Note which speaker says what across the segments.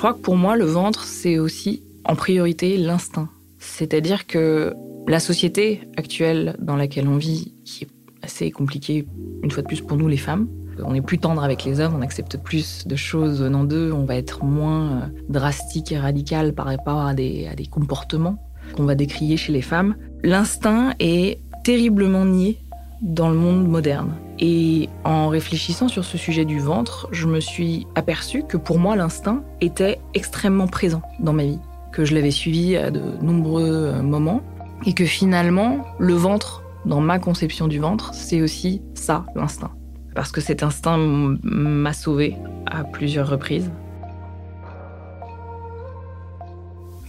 Speaker 1: Crois que pour moi, le ventre, c'est aussi en priorité l'instinct. C'est-à-dire que la société actuelle dans laquelle on vit, qui est assez compliquée, une fois de plus pour nous les femmes, on est plus tendre avec les hommes, on accepte plus de choses venant d'eux, on va être moins euh, drastique et radical par rapport à des, à des comportements qu'on va décrier chez les femmes. L'instinct est terriblement nié dans le monde moderne. Et en réfléchissant sur ce sujet du ventre, je me suis aperçu que pour moi, l'instinct était extrêmement présent dans ma vie, que je l'avais suivi à de nombreux euh, moments, et que finalement, le ventre, dans ma conception du ventre, c'est aussi ça, l'instinct. Parce que cet instinct m'a sauvé à plusieurs reprises.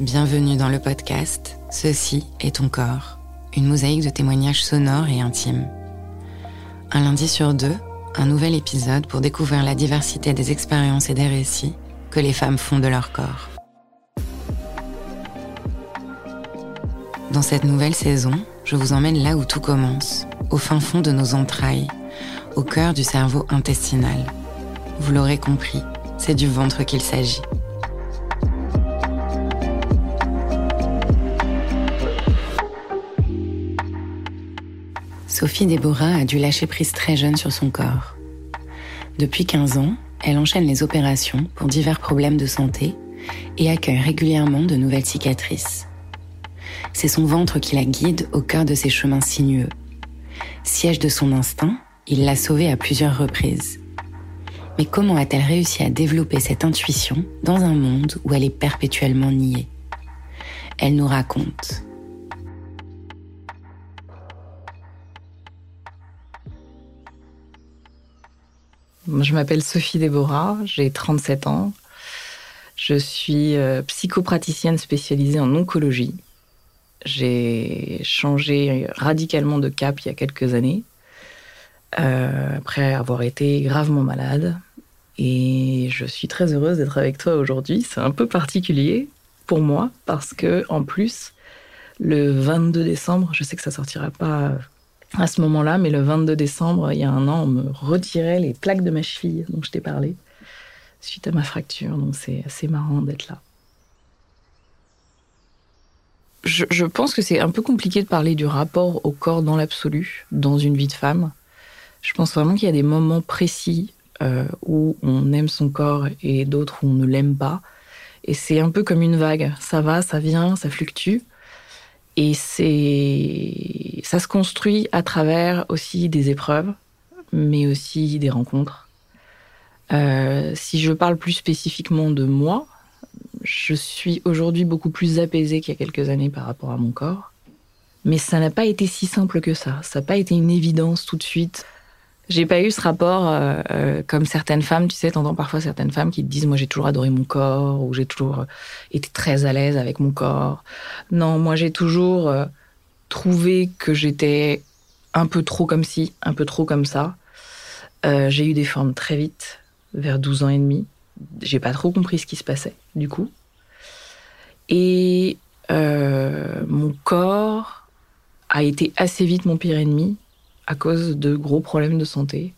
Speaker 2: Bienvenue dans le podcast Ceci est ton corps, une mosaïque de témoignages sonores et intimes. Un lundi sur deux, un nouvel épisode pour découvrir la diversité des expériences et des récits que les femmes font de leur corps. Dans cette nouvelle saison, je vous emmène là où tout commence, au fin fond de nos entrailles, au cœur du cerveau intestinal. Vous l'aurez compris, c'est du ventre qu'il s'agit. Sophie Déborah a dû lâcher prise très jeune sur son corps. Depuis 15 ans, elle enchaîne les opérations pour divers problèmes de santé et accueille régulièrement de nouvelles cicatrices. C'est son ventre qui la guide au cœur de ses chemins sinueux. Siège de son instinct, il l'a sauvée à plusieurs reprises. Mais comment a-t-elle réussi à développer cette intuition dans un monde où elle est perpétuellement niée? Elle nous raconte.
Speaker 1: Je m'appelle Sophie Déborah, j'ai 37 ans. Je suis euh, psychopraticienne spécialisée en oncologie. J'ai changé radicalement de cap il y a quelques années, euh, après avoir été gravement malade. Et je suis très heureuse d'être avec toi aujourd'hui. C'est un peu particulier pour moi parce que, en plus, le 22 décembre, je sais que ça sortira pas à ce moment-là, mais le 22 décembre, il y a un an, on me retirait les plaques de ma cheville dont je t'ai parlé, suite à ma fracture. Donc c'est assez marrant d'être là. Je, pense que c'est un peu compliqué de parler du rapport au corps dans l'absolu, dans une vie de femme. Je pense vraiment qu'il y a des moments précis euh, où on aime son corps et d'autres où on ne l'aime pas. Et c'est un peu comme une vague. Ça va, ça vient, ça fluctue. Et c'est, ça se construit à travers aussi des épreuves, mais aussi des rencontres. Euh, si je parle plus spécifiquement de moi, je suis aujourd'hui beaucoup plus apaisée qu'il y a quelques années par rapport à mon corps. Mais ça n'a pas été si simple que ça. Ça n'a pas été une évidence tout de suite. J'ai pas eu ce rapport euh, euh, comme certaines femmes, tu sais, t'entends parfois certaines femmes qui te disent moi j'ai toujours adoré mon corps ou j'ai toujours euh, été très à l'aise avec mon corps. Non, moi j'ai toujours trouvé que j'étais un peu trop comme ci, un peu trop comme ça. j'ai eu des formes très vite, vers 12 ans et demi. J'ai pas trop compris ce qui se passait, du coup. Et mon corps a été assez vite mon pire ennemi à cause de gros problèmes de santé.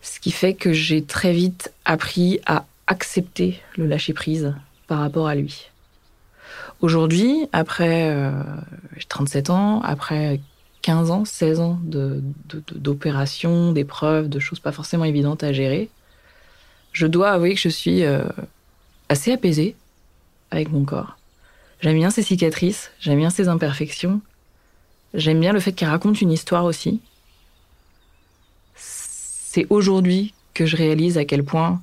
Speaker 1: Ce qui fait que j'ai très vite appris à accepter le lâcher-prise par rapport à lui. Aujourd'hui, après euh, 37 ans, après 15 ans, 16 ans d'opérations, d'épreuves, de choses pas forcément évidentes à gérer, je dois avouer que je suis euh, assez apaisée avec mon corps. J'aime bien ses cicatrices, j'aime bien ses imperfections, J'aime bien le fait qu'elle raconte une histoire aussi. C'est aujourd'hui que je réalise à quel point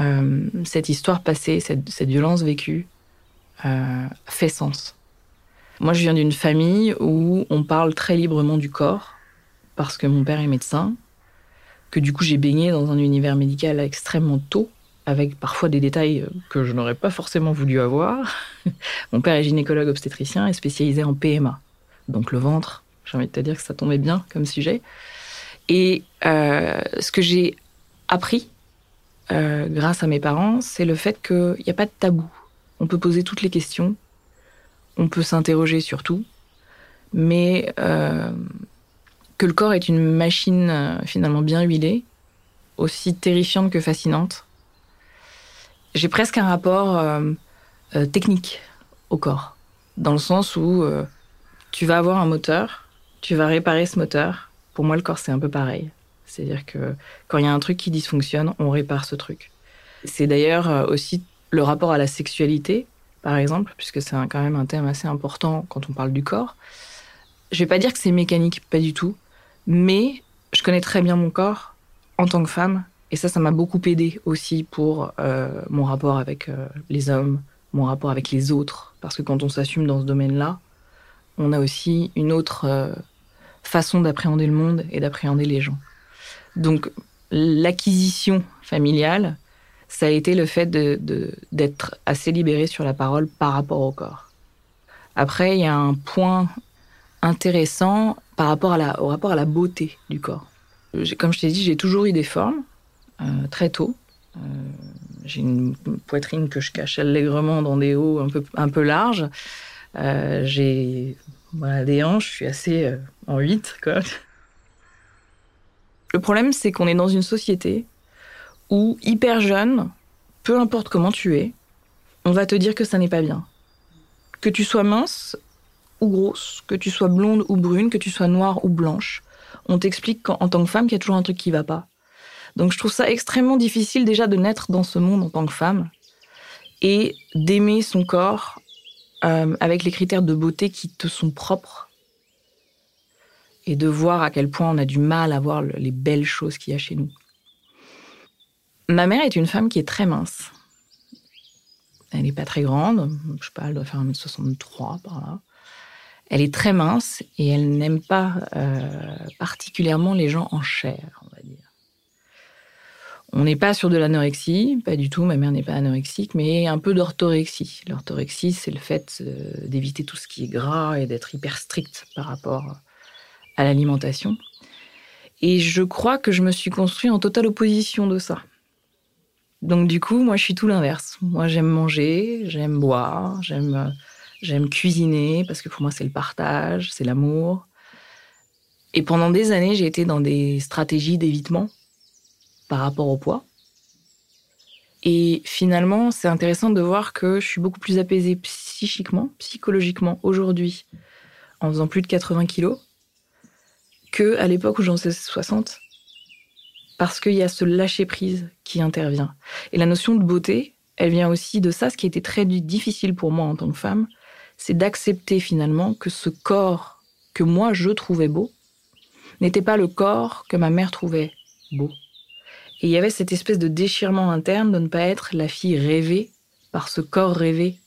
Speaker 1: euh, cette histoire passée, cette, violence vécue, euh, fait sens. Moi, je viens d'une famille où on parle très librement du corps, parce que mon père est médecin, que du coup j'ai baigné dans un univers médical extrêmement tôt, avec parfois des détails que je n'aurais pas forcément voulu avoir. mon père est gynécologue obstétricien et spécialisé en PMA donc le ventre. J'ai envie de te dire que ça tombait bien comme sujet. Et euh, ce que j'ai appris euh, grâce à mes parents, c'est le fait qu'il n'y a pas de tabou. On peut poser toutes les questions, on peut s'interroger sur tout, mais euh, que le corps est une machine finalement bien huilée, aussi terrifiante que fascinante. J'ai presque un rapport technique au corps, dans le sens où tu vas avoir un moteur, tu vas réparer ce moteur. Pour moi, le corps, c'est un peu pareil. C'est-à-dire que quand il y a un truc qui dysfonctionne, on répare ce truc. C'est d'ailleurs euh, aussi le rapport à la sexualité, par exemple, puisque c'est quand même un thème assez important quand on parle du corps. Je vais pas dire que c'est mécanique, pas du tout, mais je connais très bien mon corps en tant que femme, et ça, ça m'a beaucoup aidé aussi pour euh, mon rapport avec euh, les hommes, mon rapport avec les autres, parce que quand on s'assume dans ce domaine-là, on a aussi une autre euh, façon d'appréhender le monde et d'appréhender les gens. Donc l'acquisition familiale, ça a été le fait d'être assez libéré sur la parole par rapport au corps. Après, il y a un point intéressant par rapport à la, au rapport à la beauté du corps. Comme je t'ai dit, j'ai toujours eu des formes, euh, très tôt. Euh, j'ai une poitrine que je cache allègrement dans des hauts un peu larges. Euh, j'ai des hanches, je suis assez euh, en 8. Quoi. Le problème, c'est qu'on est dans une société où, hyper jeune, peu importe comment tu es, on va te dire que ça n'est pas bien. Que tu sois mince ou grosse, que tu sois blonde ou brune, que tu sois noire ou blanche, on t'explique qu'en tant que femme qu'il y a toujours un truc qui va pas. Donc je trouve ça extrêmement difficile déjà de naître dans ce monde en tant que femme et d'aimer son corps euh, avec les critères de beauté qui te sont propres et de voir à quel point on a du mal à voir les belles choses qu'il y a chez nous. Ma mère est une femme qui est très mince. Elle n'est pas très grande, je sais pas, elle doit faire 1m63 par là. Elle est très mince et elle n'aime pas euh, particulièrement les gens en chair. On n'est pas sur de l'anorexie, pas du tout, ma mère n'est pas anorexique, mais un peu d'orthorexie. L'orthorexie, c'est le fait euh, d'éviter tout ce qui est gras et d'être hyper strict par rapport à l'alimentation. Et je crois que je me suis construit en totale opposition de ça. Donc du coup, moi, je suis tout l'inverse. Moi, j'aime manger, j'aime boire, j'aime j'aime cuisiner parce que pour moi, c'est le partage, c'est l'amour. Et pendant des années, j'ai été dans des stratégies d'évitement par rapport au poids. Et finalement, c'est intéressant de voir que je suis beaucoup plus apaisée psychiquement, psychologiquement aujourd'hui, en faisant plus de 80 kilos, que à l'époque où j'en faisais 60. Parce qu'il y a ce lâcher prise qui intervient. Et la notion de beauté, elle vient aussi de ça. Ce qui était très difficile pour moi en tant que femme, c'est d'accepter finalement que ce corps que moi je trouvais beau n'était pas le corps que ma mère trouvait beau. Et il y avait cette espèce de déchirement interne de ne pas être la fille rêvée par ce corps rêvé,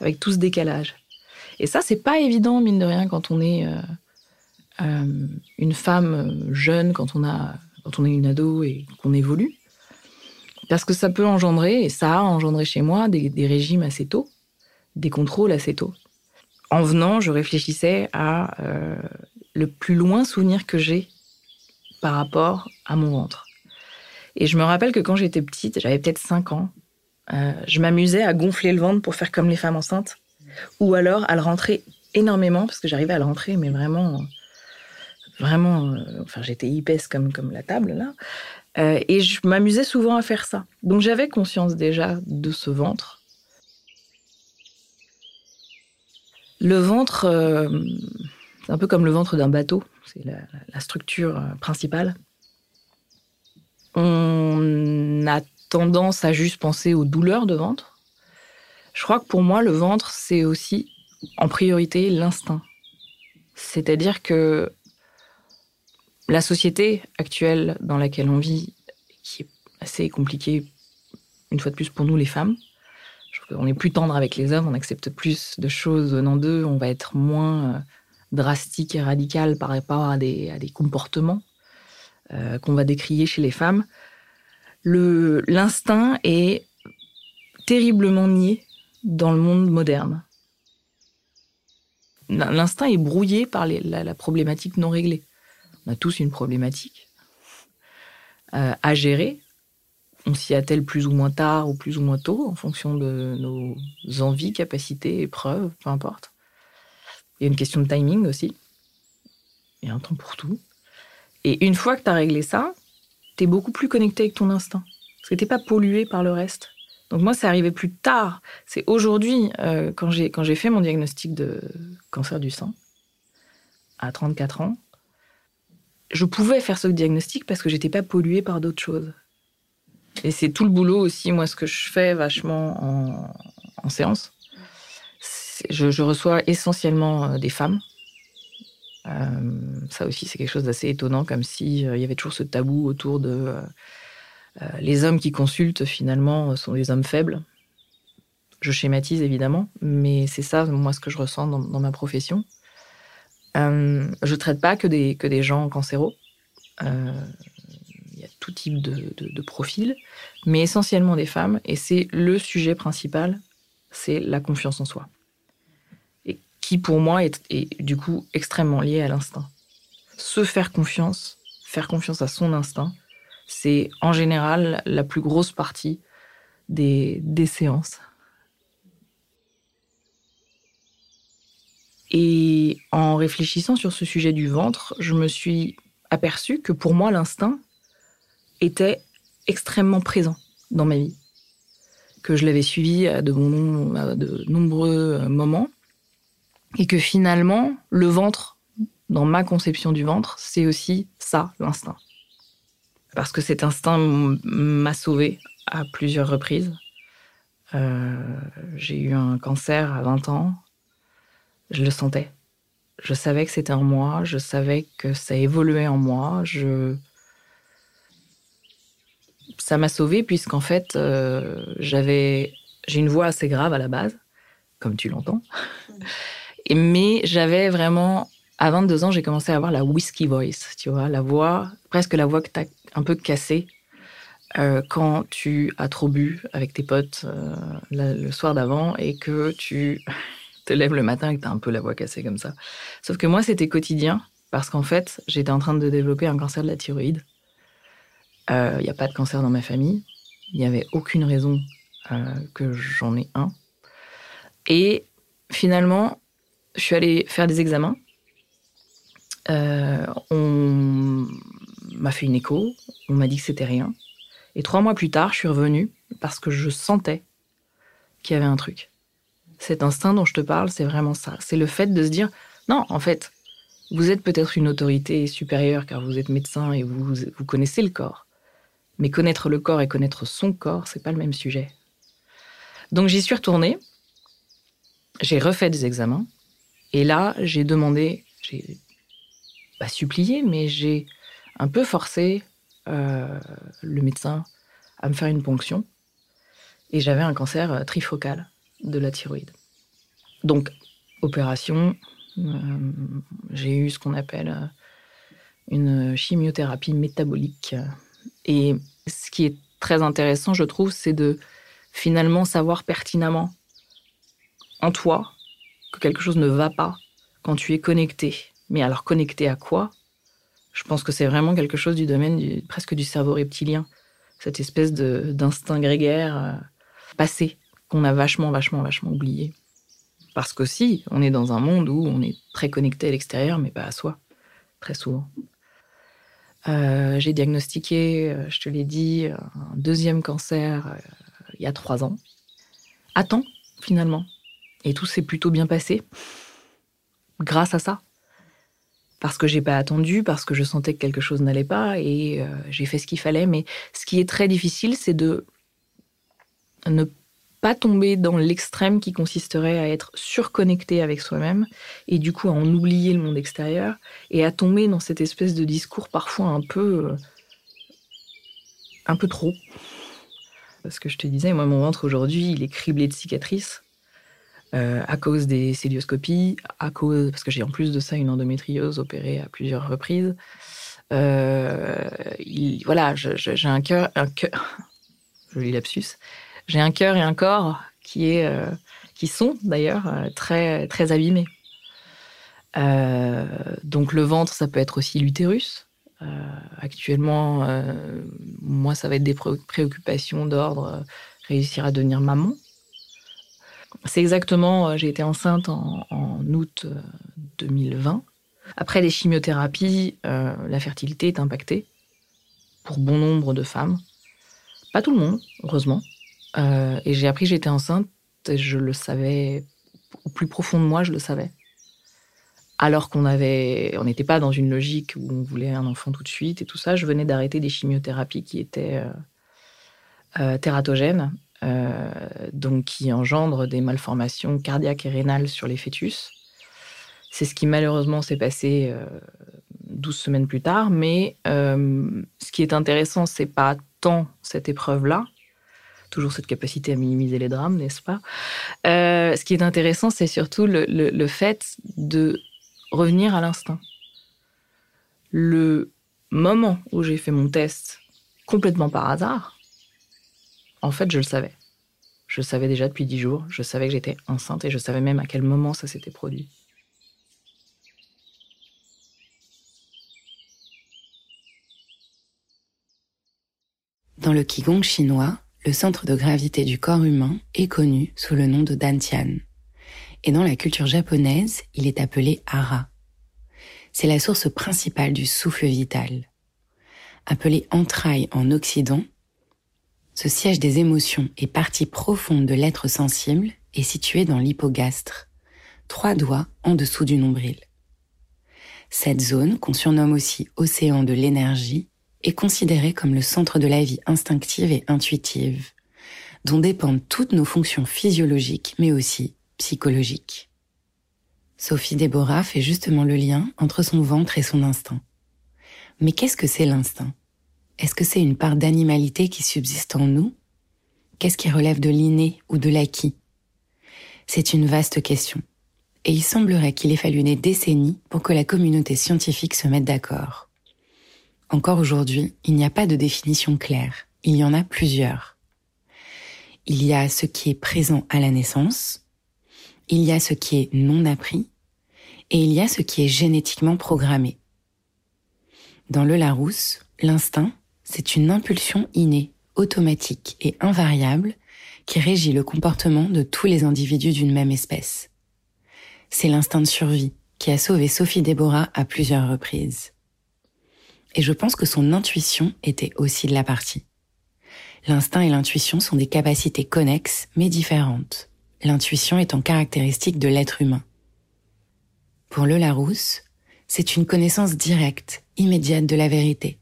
Speaker 1: avec tout ce décalage. Et ça, c'est pas évident, mine de rien, quand on est euh, euh, une femme jeune, quand on, a, est une ado et qu'on évolue. Parce que ça peut engendrer, et ça a engendré chez moi, des, des régimes assez tôt, des contrôles assez tôt. En venant, je réfléchissais à euh, le plus loin souvenir que j'ai par rapport à mon ventre. Et je me rappelle que quand j'étais petite, j'avais peut-être 5 ans, euh, je m'amusais à gonfler le ventre pour faire comme les femmes enceintes, ou alors à le rentrer énormément, parce que j'arrivais à le rentrer, mais vraiment, vraiment, euh, enfin j'étais épaisse comme, comme la table là, euh, et je m'amusais souvent à faire ça. Donc j'avais conscience déjà de ce ventre. Le ventre, c'est un peu comme le ventre d'un bateau, c'est la, structure principale. On a tendance à juste penser aux douleurs de ventre. Je crois que pour moi, le ventre, c'est aussi en priorité l'instinct. C'est-à-dire que la société actuelle dans laquelle on vit, qui est assez compliquée, une fois de plus pour nous les femmes, je trouve qu'on est plus tendre avec les hommes, on accepte plus de choses venant d'eux, on va être moins euh, drastique et radical par rapport à des, à des comportements euh, qu'on va décrier chez les femmes. L'instinct est terriblement nié dans le monde moderne. L'instinct est brouillé par la problématique non réglée. On a tous une problématique euh, à gérer. On s'y attelle plus ou moins tard ou plus ou moins tôt en fonction de nos envies, capacités, épreuves, peu importe. Il y a une question de timing aussi. Il y a un temps pour tout. Et une fois que tu as réglé ça, tu es beaucoup plus connecté avec ton instinct. Parce que tu pas pollué par le reste. Donc moi, c'est arrivé plus tard. C'est aujourd'hui, euh, quand j'ai fait mon diagnostic de cancer du sein, à 34 ans, je pouvais faire ce diagnostic parce que j'étais pas polluée par d'autres choses. Et c'est tout le boulot aussi, moi, ce que je fais vachement en, séance. Je, je, reçois essentiellement euh, des femmes. Euh, ça aussi, c'est quelque chose d'assez étonnant, comme s'il euh, y avait toujours ce tabou autour de euh, les hommes qui consultent, finalement, sont des hommes faibles. Je schématise évidemment, mais c'est ça, moi, ce que je ressens dans, ma profession. Je traite pas que des, que des gens cancéraux. Il y a tout type de, de, de profils, mais essentiellement des femmes. Et c'est le sujet principal, c'est la confiance en soi. Qui, pour moi, est, du coup extrêmement lié à l'instinct. Se faire confiance, faire confiance à son instinct, c'est en général la plus grosse partie des, séances. Et en réfléchissant sur ce sujet du ventre, je me suis aperçu que pour moi, l'instinct était extrêmement présent dans ma vie, que je l'avais suivi à de nombreux moments, et que finalement, le ventre, dans ma conception du ventre, c'est aussi ça, l'instinct. Parce que cet instinct m'a sauvé à plusieurs reprises. Euh, J'ai eu un cancer à 20 ans, je le sentais. Je savais que c'était en moi, je savais que ça évoluait en moi, ça m'a sauvé puisqu'en fait euh, j'avais j'ai une voix assez grave à la base comme tu l'entends et mais j'avais vraiment à 22 ans j'ai commencé à avoir la whisky voice tu vois la voix presque la voix que tu as un peu cassée euh, quand tu as trop bu avec tes potes euh, le soir d'avant et que tu te lèves le matin et que tu as un peu la voix cassée comme ça. Sauf que moi, c'était quotidien parce qu'en fait, j'étais en train de développer un cancer de la thyroïde. Il euh, n'y a pas de cancer dans ma famille. Il n'y avait aucune raison euh, que j'en ai un. Et finalement, je suis allée faire des examens. Euh, on m'a fait une écho. On m'a dit que c'était rien. Et trois mois plus tard, je suis revenue parce que je sentais qu'il y avait un truc cet instinct dont je te parle, c'est vraiment ça. C'est le fait de se dire, non, en fait, vous êtes peut-être une autorité supérieure car vous êtes médecin et vous, vous connaissez le corps. Mais connaître le corps et connaître son corps, c'est pas le même sujet. Donc j'y suis retournée, j'ai refait des examens, et là, j'ai demandé, j'ai pas supplié, mais j'ai un peu forcé euh, le médecin à me faire une ponction. Et j'avais un cancer trifocal de la thyroïde. Donc, opération. j'ai eu ce qu'on appelle une chimiothérapie métabolique. Et ce qui est très intéressant, je trouve, c'est de finalement savoir pertinemment en toi que quelque chose ne va pas quand tu es connecté. Mais alors connecté à quoi? Je pense que c'est vraiment quelque chose du domaine presque du cerveau reptilien. Cette espèce d'instinct grégaire euh, passé qu'on a vachement, vachement, vachement oublié. Parce qu'aussi, on est dans un monde où on est très connecté à l'extérieur, mais pas à soi, très souvent. Euh, j'ai diagnostiqué, euh, je te l'ai dit, un deuxième cancer il y a trois ans. À temps, finalement. Et tout s'est plutôt bien passé. Grâce à ça. Parce que j'ai pas attendu, parce que je sentais que quelque chose n'allait pas et j'ai fait ce qu'il fallait. Mais ce qui est très difficile, c'est de ne pas tomber dans l'extrême qui consisterait à être surconnecté avec soi-même et du coup à en oublier le monde extérieur et à tomber dans cette espèce de discours parfois un peu euh, un peu trop. Parce que je te disais, moi mon ventre aujourd'hui il est criblé de cicatrices euh, à cause des célioscopies, à cause parce que j'ai en plus de ça une endométriose opérée à plusieurs reprises. Euh, voilà, j'ai un cœur, un cœur, joli lapsus j'ai un cœur et un corps qui, est, euh, qui sont d'ailleurs très, très abîmés. Donc le ventre, ça peut être aussi l'utérus. actuellement, moi, ça va être des préoccupations d'ordre réussir à devenir maman. C'est exactement, j'ai été enceinte en, août 2020. Après les chimiothérapies, la fertilité est impactée pour bon nombre de femmes. Pas tout le monde, heureusement. Euh, et j'ai appris que j'étais enceinte et je le savais, au plus profond de moi, je le savais. Alors qu'on avait, on n'était pas dans une logique où on voulait un enfant tout de suite et tout ça. Je venais d'arrêter des chimiothérapies qui étaient euh, euh tératogènes, euh, donc qui engendrent des malformations cardiaques et rénales sur les fœtus. C'est ce qui malheureusement s'est passé 12 semaines plus tard. Mais ce qui est intéressant, c'est pas tant cette épreuve-là, toujours cette capacité à minimiser les drames, n'est-ce pas? Euh, Ce qui est intéressant, c'est surtout le, fait de revenir à l'instinct. Le moment où j'ai fait mon test complètement par hasard, en fait, je le savais. Je savais déjà depuis dix jours. Je savais que j'étais enceinte et je savais même à quel moment ça s'était produit.
Speaker 2: Dans le Qigong chinois, le centre de gravité du corps humain est connu sous le nom de Dantian. Et dans la culture japonaise, il est appelé Hara. C'est la source principale du souffle vital. Appelé entraille en Occident, ce siège des émotions et partie profonde de l'être sensible est situé dans l'hypogastre, trois doigts en dessous du nombril. Cette zone, qu'on surnomme aussi océan de l'énergie, est considéré comme le centre de la vie instinctive et intuitive, dont dépendent toutes nos fonctions physiologiques mais aussi psychologiques. Sophie Déborah fait justement le lien entre son ventre et son instinct. Mais qu'est-ce que c'est l'instinct? Est-ce que c'est une part d'animalité qui subsiste en nous? Qu'est-ce qui relève de l'inné ou de l'acquis? C'est une vaste question. Et il semblerait qu'il ait fallu des décennies pour que la communauté scientifique se mette d'accord. Encore aujourd'hui, il n'y a pas de définition claire. Il y en a plusieurs. Il y a ce qui est présent à la naissance, il y a ce qui est non appris, et il y a ce qui est génétiquement programmé. Dans le Larousse, l'instinct, c'est une impulsion innée, automatique et invariable qui régit le comportement de tous les individus d'une même espèce. C'est l'instinct de survie qui a sauvé Sophie Déborah à plusieurs reprises. Et je pense que son intuition était aussi de la partie. L'instinct et l'intuition sont des capacités connexes mais différentes, l'intuition étant caractéristique de l'être humain. Pour le Larousse, c'est une connaissance directe, immédiate de la vérité,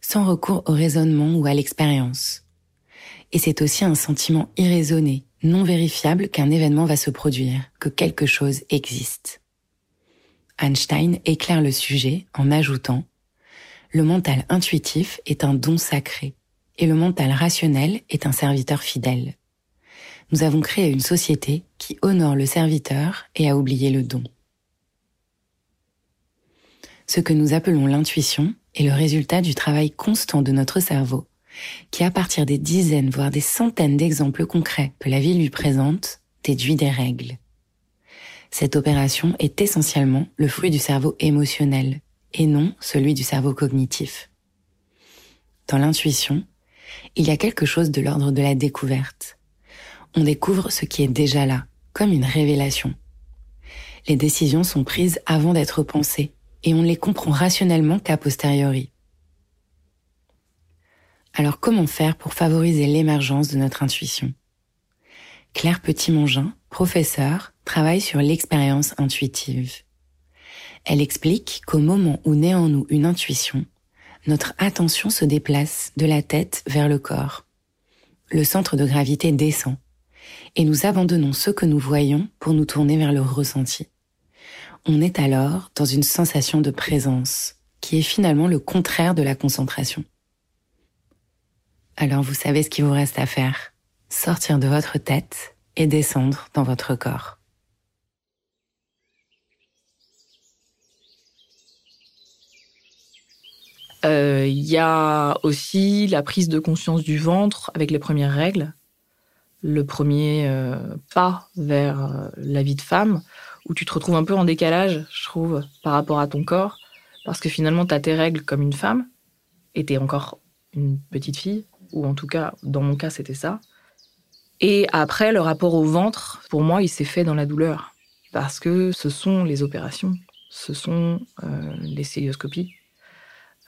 Speaker 2: sans recours au raisonnement ou à l'expérience. Et c'est aussi un sentiment irraisonné, non vérifiable qu'un événement va se produire, que quelque chose existe. Einstein éclaire le sujet en ajoutant le mental intuitif est un don sacré et le mental rationnel est un serviteur fidèle. nous avons créé une société qui honore le serviteur et a oublié le don. Ce que nous appelons l'intuition est le résultat du travail constant de notre cerveau, qui à partir des dizaines, voire des centaines d'exemples concrets que la vie lui présente, déduit des règles. Cette opération est essentiellement le fruit du cerveau émotionnel et non celui du cerveau cognitif. Dans l'intuition, il y a quelque chose de l'ordre de la découverte. On découvre ce qui est déjà là, comme une révélation. Les décisions sont prises avant d'être pensées et on ne les comprend rationnellement qu'à posteriori. Alors comment faire pour favoriser l'émergence de notre intuition? Claire Petit-Mongin, professeure, travaille sur l'expérience intuitive. Elle explique qu'au moment où naît en nous une intuition, notre attention se déplace de la tête vers le corps. Le centre de gravité descend et nous abandonnons ce que nous voyons pour nous tourner vers le ressenti. On est alors dans une sensation de présence, qui est finalement le contraire de la concentration. Alors vous savez ce qu'il vous reste à faire. Sortir de votre tête et descendre dans votre corps.
Speaker 1: Euh, il y a aussi la prise de conscience du ventre avec les premières règles, le premier euh, pas vers euh, la vie de femme, où tu te retrouves un peu en décalage, je trouve, par rapport à ton corps, parce que finalement, tu as tes règles comme une femme, et tu es encore une petite fille, ou en tout cas, dans mon cas, c'était ça. Et après, le rapport au ventre, pour moi, il s'est fait dans la douleur, parce que ce sont les opérations, ce sont les célioscopies,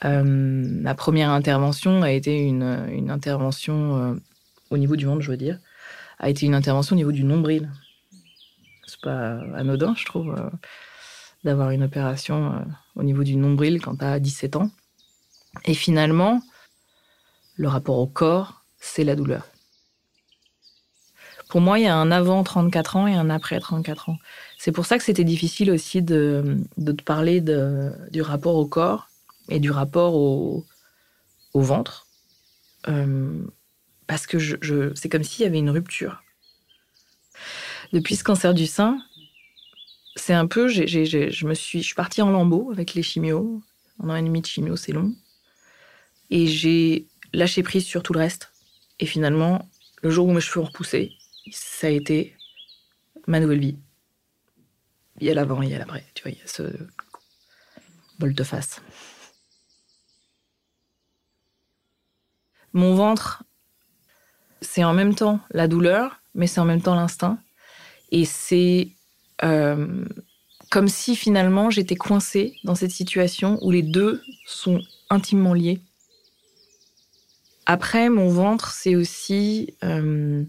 Speaker 1: euh, ma première intervention a été une, une intervention euh, au niveau du ventre, je veux dire, a été une intervention au niveau du nombril. Pas anodin, je trouve, euh, d'avoir une opération au niveau du nombril quand tu as 17 ans. Et finalement, le rapport au corps, c'est la douleur. Pour moi, il y a un avant 34 ans et un après 34 ans. C'est pour ça que c'était difficile aussi de, te parler du rapport au corps et du rapport au, ventre. Euh, parce que je, c'est comme s'il y avait une rupture. Depuis ce cancer du sein, c'est un peu, je me suis, je suis partie en lambeaux avec les chimios. Un an et demi de chimio, c'est long. Et j'ai lâché prise sur tout le reste. Et finalement, le jour où mes cheveux ont repoussé, ça a été ma nouvelle vie. Il y a l'avant, il y a l'après. Tu vois, il y a ce volte-face. Mon ventre, c'est en même temps la douleur, mais c'est en même temps l'instinct. Et c'est euh, comme si finalement j'étais coincée dans cette situation où les deux sont intimement liés. Après, mon ventre, c'est aussi euh,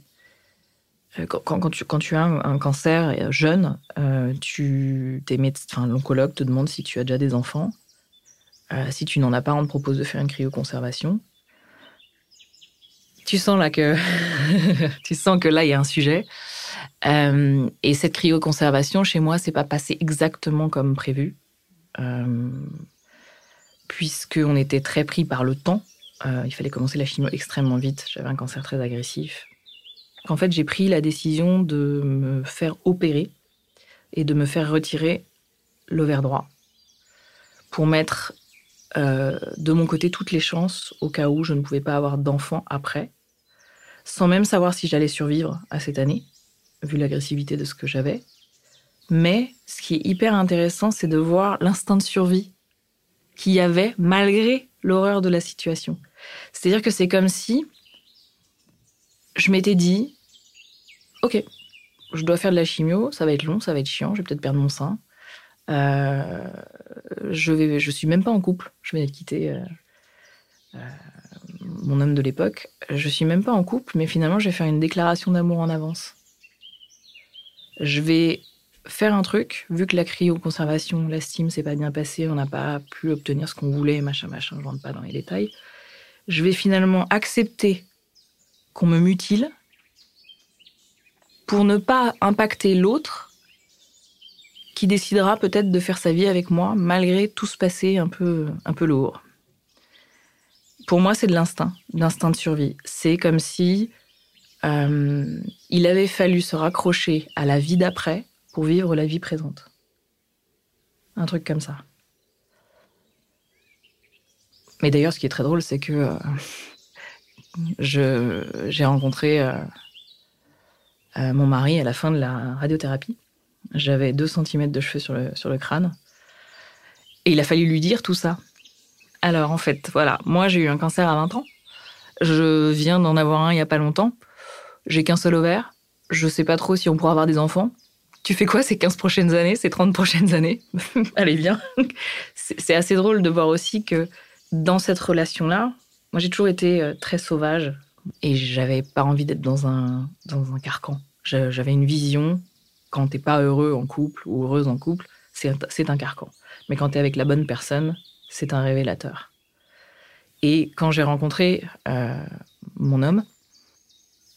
Speaker 1: quand, tu, quand, tu, as un, cancer jeune, euh, l'oncologue te demande si tu as déjà des enfants. si tu n'en as pas, on te propose de faire une cryoconservation. Tu sens là que tu sens que là il y a un sujet. Euh, et cette cryoconservation chez moi, c'est pas passé exactement comme prévu, euh, puisqu'on était très pris par le temps. Euh, il fallait commencer la chimio extrêmement vite. J'avais un cancer très agressif. En fait, j'ai pris la décision de me faire opérer et de me faire retirer l'ovaire droit pour mettre euh, de mon côté toutes les chances au cas où je ne pouvais pas avoir d'enfant après, sans même savoir si j'allais survivre à cette année, vu l'agressivité de ce que j'avais. Mais ce qui est hyper intéressant, c'est de voir l'instinct de survie qu'il y avait malgré l'horreur de la situation. C'est-à-dire que c'est comme si je m'étais dit, ok, je dois faire de la chimio, ça va être long, ça va être chiant, je vais peut-être perdre mon sein. Euh, je vais, je suis même pas en couple. Je viens de quitter euh, euh, mon homme de l'époque. Je suis même pas en couple, mais finalement, je vais faire une déclaration d'amour en avance. Je vais faire un truc, vu que la cryoconservation, la Steam, s'est pas bien passé, on n'a pas pu obtenir ce qu'on voulait, machin, machin, je rentre pas dans les détails. Je vais finalement accepter qu'on me mutile pour ne pas impacter l'autre qui décidera peut-être de faire sa vie avec moi malgré tout ce passé un peu, lourd. Pour moi, c'est de l'instinct, l'instinct de survie. C'est comme si euh, il avait fallu se raccrocher à la vie d'après pour vivre la vie présente. Un truc comme ça. Mais d'ailleurs, ce qui est très drôle, c'est que euh, j'ai rencontré euh, mon mari à la fin de la radiothérapie. J'avais 2 cm de cheveux sur le, sur le crâne. Et il a fallu lui dire tout ça. Alors, en fait, voilà, moi j'ai eu un cancer à 20 ans. Je viens d'en avoir un il n'y a pas longtemps. J'ai qu'un seul ovaire. Je sais pas trop si on pourra avoir des enfants. Tu fais quoi ces 15 prochaines années, ces 30 prochaines années Allez, bien. C'est assez drôle de voir aussi que dans cette relation-là, moi j'ai toujours été euh, très sauvage et j'avais pas envie d'être dans un, dans un carcan. J'avais une vision, quand t'es pas heureux en couple ou heureuse en couple, c'est un carcan. Mais quand tu es avec la bonne personne, c'est un révélateur. Et quand j'ai rencontré euh, mon homme,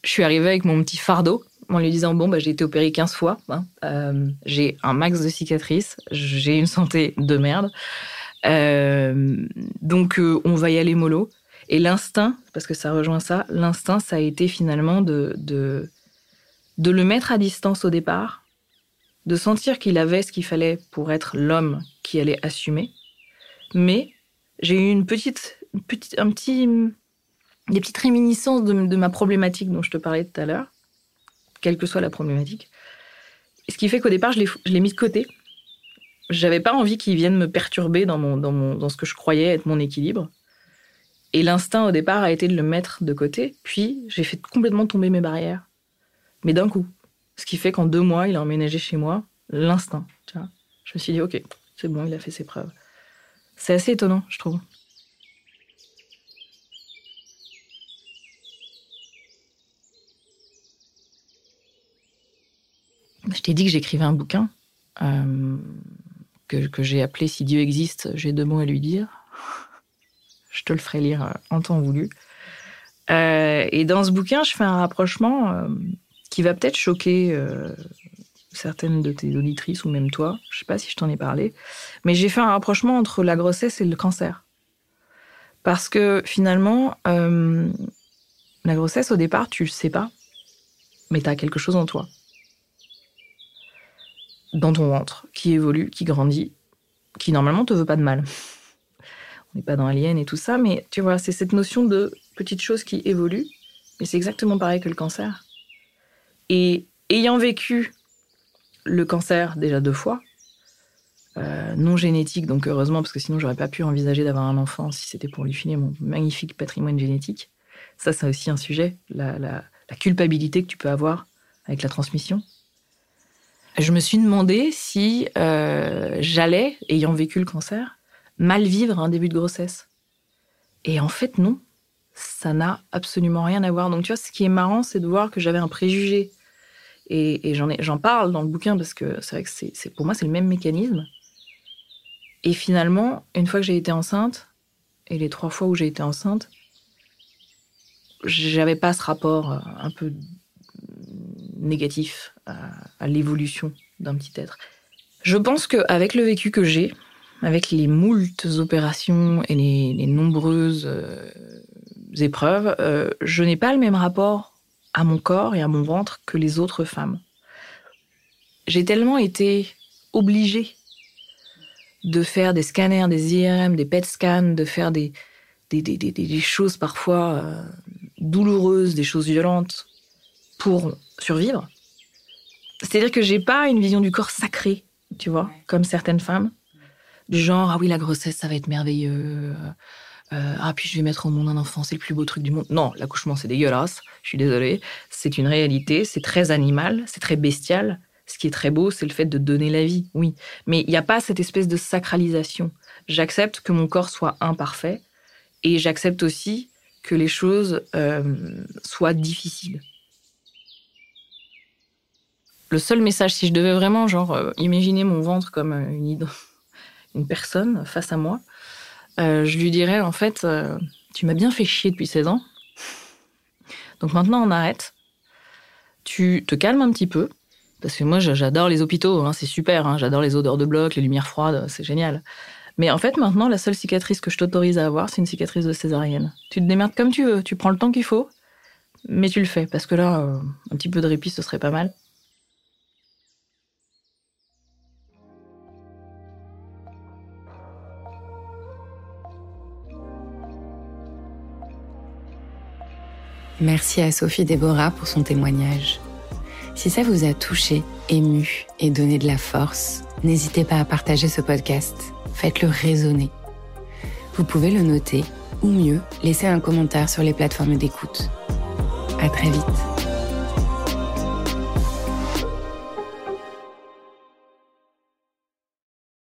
Speaker 1: je suis arrivée avec mon petit fardeau en lui disant Bon, bah, j'ai été opérée 15 fois, hein, euh, j'ai un max de cicatrices, j'ai une santé de merde. Euh, donc, on va y aller mollo. Et l'instinct, parce que ça rejoint ça, l'instinct, ça a été finalement de, de, de le mettre à distance au départ, de sentir qu'il avait ce qu'il fallait pour être l'homme qui allait assumer. Mais j'ai eu une petite, un petit, des petites réminiscences de, ma problématique dont je te parlais tout à l'heure, quelle que soit la problématique. Ce qui fait qu'au départ, je l'ai mis de côté. J'avais pas envie qu'il vienne me perturber dans, mon, dans, mon, dans ce que je croyais être mon équilibre. Et l'instinct au départ a été de le mettre de côté. Puis j'ai fait complètement tomber mes barrières. Mais d'un coup. Ce qui fait qu'en deux mois, il a emménagé chez moi. L'instinct. Je me suis dit, OK, c'est bon, il a fait ses preuves. C'est assez étonnant, je trouve. Je t'ai dit que j'écrivais un bouquin euh, que, j'ai appelé Si Dieu existe, j'ai deux mots à lui dire. Je te le ferai lire euh, en temps voulu. Euh, et dans ce bouquin, je fais un rapprochement qui va peut-être choquer certaines de tes auditrices ou même toi. Je sais pas si je t'en ai parlé, mais j'ai fait un rapprochement entre la grossesse et le cancer. Parce que finalement, euh, la grossesse, au départ, tu le sais pas, mais tu as quelque chose en toi. Dans ton ventre, qui évolue, qui grandit, qui normalement te veut pas de mal. On n'est pas dans Alien et tout ça, mais tu vois, c'est cette notion de petite chose qui évolue, mais c'est exactement pareil que le cancer. Et ayant vécu le cancer déjà deux fois, euh, non génétique, donc heureusement, parce que sinon j'aurais pas pu envisager d'avoir un enfant si c'était pour lui filer mon magnifique patrimoine génétique. Ça, c'est aussi un sujet, la, culpabilité que tu peux avoir avec la transmission. Je me suis demandé si euh, j'allais, ayant vécu le cancer, mal vivre un début de grossesse. Et en fait, non. Ça n'a absolument rien à voir. Donc, tu vois, ce qui est marrant, c'est de voir que j'avais un préjugé et, j'en parle dans le bouquin parce que c'est vrai que c'est, pour moi, c'est le même mécanisme. Et finalement, une fois que j'ai été enceinte, et les trois fois où j'ai été enceinte, j'avais pas ce rapport euh, un peu négatif à, l'évolution d'un petit être. Je pense qu'avec le vécu que j'ai, avec les moultes opérations et les, nombreuses euh, épreuves, euh, je n'ai pas le même rapport à mon corps et à mon ventre que les autres femmes. J'ai tellement été obligée de faire des scanners, des IRM, des PET scans, de faire des, des, choses parfois euh, douloureuses, des choses violentes pour survivre. C'est-à-dire que j'ai pas une vision du corps sacré, tu vois, comme certaines femmes, du genre ah oui la grossesse ça va être merveilleux, euh, ah puis je vais mettre au monde un enfant, c'est le plus beau truc du monde. Non, l'accouchement c'est dégueulasse, je suis désolée, c'est une réalité, c'est très animal, c'est très bestial. Ce qui est très beau, c'est le fait de donner la vie, oui. Mais il n'y a pas cette espèce de sacralisation. J'accepte que mon corps soit imparfait et j'accepte aussi que les choses euh, soient difficiles. Le seul message, si je devais vraiment genre euh, imaginer mon ventre comme une, une personne face à moi, euh, je lui dirais en fait, euh, tu m'as bien fait chier depuis 16 ans. Donc maintenant on arrête. Tu te calmes un petit peu. Parce que moi j'adore les hôpitaux, hein, c'est super, hein. j'adore les odeurs de bloc, les lumières froides, c'est génial. Mais en fait maintenant la seule cicatrice que je t'autorise à avoir, c'est une cicatrice de césarienne. Tu te démerdes comme tu veux, tu prends le temps qu'il faut. Mais tu le fais, parce que là, euh, un petit peu de répit, ce serait pas mal.
Speaker 2: Merci à Sophie Déborah pour son témoignage. Si ça vous a touché, ému et donné de la force, n'hésitez pas à partager ce podcast. Faites-le résonner. Vous pouvez le noter ou mieux, laisser un commentaire sur les plateformes d'écoute. À très vite.